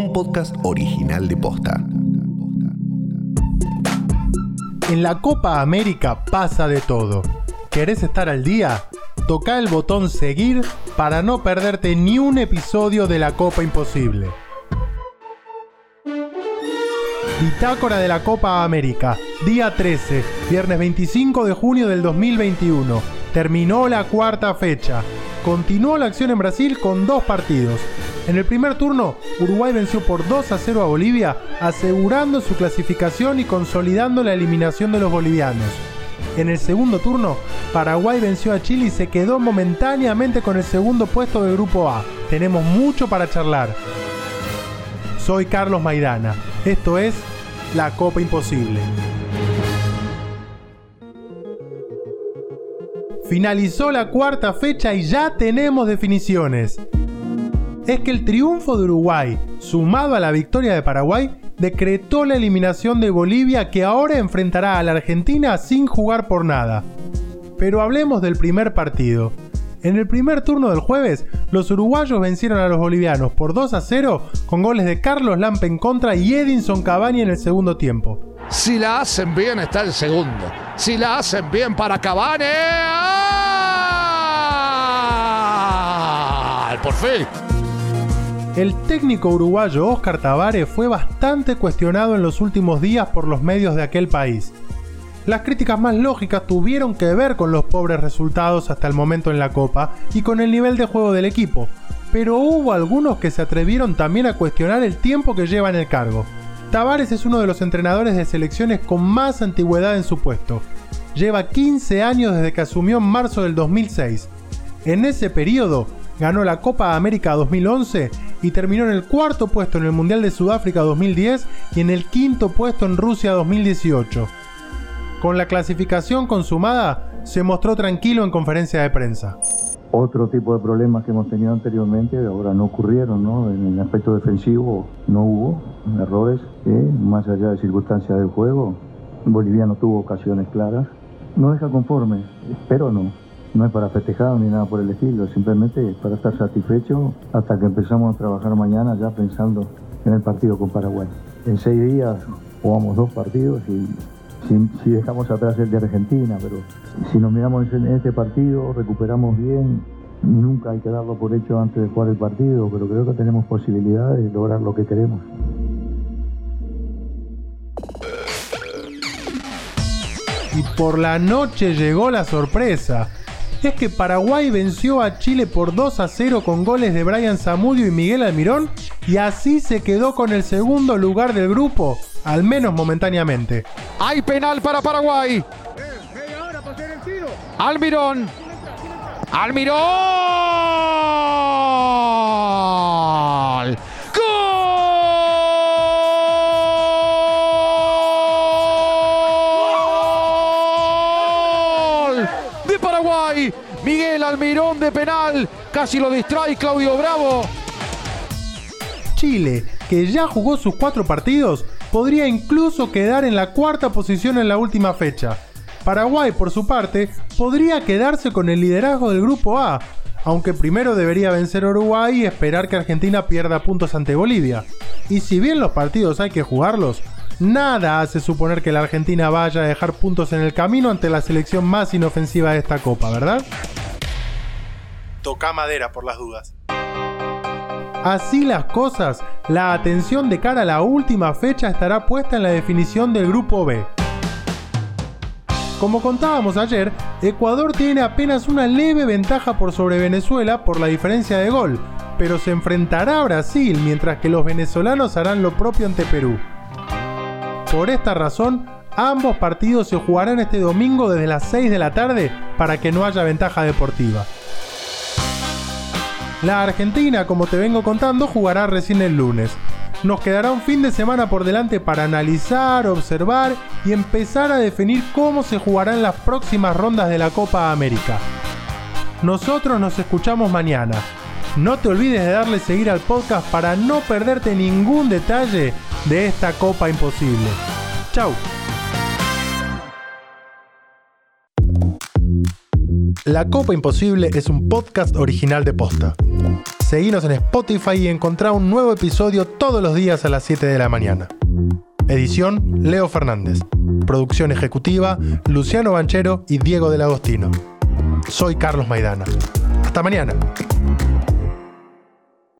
un podcast original de Posta. En la Copa América pasa de todo. ¿Querés estar al día? Toca el botón seguir para no perderte ni un episodio de la Copa Imposible. Bitácora de la Copa América, día 13, viernes 25 de junio del 2021. Terminó la cuarta fecha. Continuó la acción en Brasil con dos partidos. En el primer turno, Uruguay venció por 2 a 0 a Bolivia, asegurando su clasificación y consolidando la eliminación de los bolivianos. En el segundo turno, Paraguay venció a Chile y se quedó momentáneamente con el segundo puesto del Grupo A. Tenemos mucho para charlar. Soy Carlos Maidana. Esto es La Copa Imposible. Finalizó la cuarta fecha y ya tenemos definiciones. Es que el triunfo de Uruguay, sumado a la victoria de Paraguay, decretó la eliminación de Bolivia que ahora enfrentará a la Argentina sin jugar por nada. Pero hablemos del primer partido. En el primer turno del jueves, los uruguayos vencieron a los bolivianos por 2 a 0 con goles de Carlos Lampe en contra y Edinson Cavani en el segundo tiempo. Si la hacen bien está el segundo. Si la hacen bien para Cavani. ¡ah! Por fin. El técnico uruguayo Oscar Tavares fue bastante cuestionado en los últimos días por los medios de aquel país. Las críticas más lógicas tuvieron que ver con los pobres resultados hasta el momento en la Copa y con el nivel de juego del equipo, pero hubo algunos que se atrevieron también a cuestionar el tiempo que lleva en el cargo. Tavares es uno de los entrenadores de selecciones con más antigüedad en su puesto. Lleva 15 años desde que asumió en marzo del 2006. En ese periodo ganó la Copa América 2011 y terminó en el cuarto puesto en el Mundial de Sudáfrica 2010 y en el quinto puesto en Rusia 2018. Con la clasificación consumada, se mostró tranquilo en conferencia de prensa. Otro tipo de problemas que hemos tenido anteriormente ahora no ocurrieron, ¿no? En el aspecto defensivo no hubo errores, más allá de circunstancias del juego. Bolivia no tuvo ocasiones claras. No deja conforme, pero no. No es para festejar ni nada por el estilo, simplemente para estar satisfecho hasta que empezamos a trabajar mañana ya pensando en el partido con Paraguay. En seis días jugamos dos partidos y si, dejamos atrás el de Argentina, pero si nos miramos en este partido, recuperamos bien, nunca hay que darlo por hecho antes de jugar el partido, pero creo que tenemos posibilidades de lograr lo que queremos. Y por la noche llegó la sorpresa. Es que Paraguay venció a Chile por 2 a 0 con goles de Brian Zamudio y Miguel Almirón y así se quedó con el segundo lugar del grupo al menos momentáneamente. Hay penal para Paraguay. Almirón. Almirón. De Paraguay. Miguel Almirón de penal. Casi lo distrae Claudio Bravo. Chile, que ya jugó sus cuatro partidos, podría incluso quedar en la cuarta posición en la última fecha. Paraguay, por su parte, podría quedarse con el liderazgo del Grupo A, aunque primero debería vencer Uruguay y esperar que Argentina pierda puntos ante Bolivia. Y si bien los partidos hay que jugarlos, nada hace suponer que la Argentina vaya a dejar puntos en el camino ante la selección más inofensiva de esta Copa, ¿verdad? Toca madera por las dudas. Así las cosas, la atención de cara a la última fecha estará puesta en la definición del grupo B. Como contábamos ayer, Ecuador tiene apenas una leve ventaja por sobre Venezuela por la diferencia de gol, pero se enfrentará a Brasil mientras que los venezolanos harán lo propio ante Perú. Por esta razón, ambos partidos se jugarán este domingo desde las 6 de la tarde para que no haya ventaja deportiva. La Argentina, como te vengo contando, jugará recién el lunes. Nos quedará un fin de semana por delante para analizar, observar y empezar a definir cómo se jugarán las próximas rondas de la Copa América. Nosotros nos escuchamos mañana. No te olvides de darle seguir al podcast para no perderte ningún detalle de esta Copa Imposible. Chau. La Copa Imposible es un podcast original de Posta. Seguinos en Spotify y encontrá un nuevo episodio todos los días a las 7 de la mañana. Edición Leo Fernández. Producción ejecutiva Luciano Banchero y Diego del Agostino. Soy Carlos Maidana. Hasta mañana.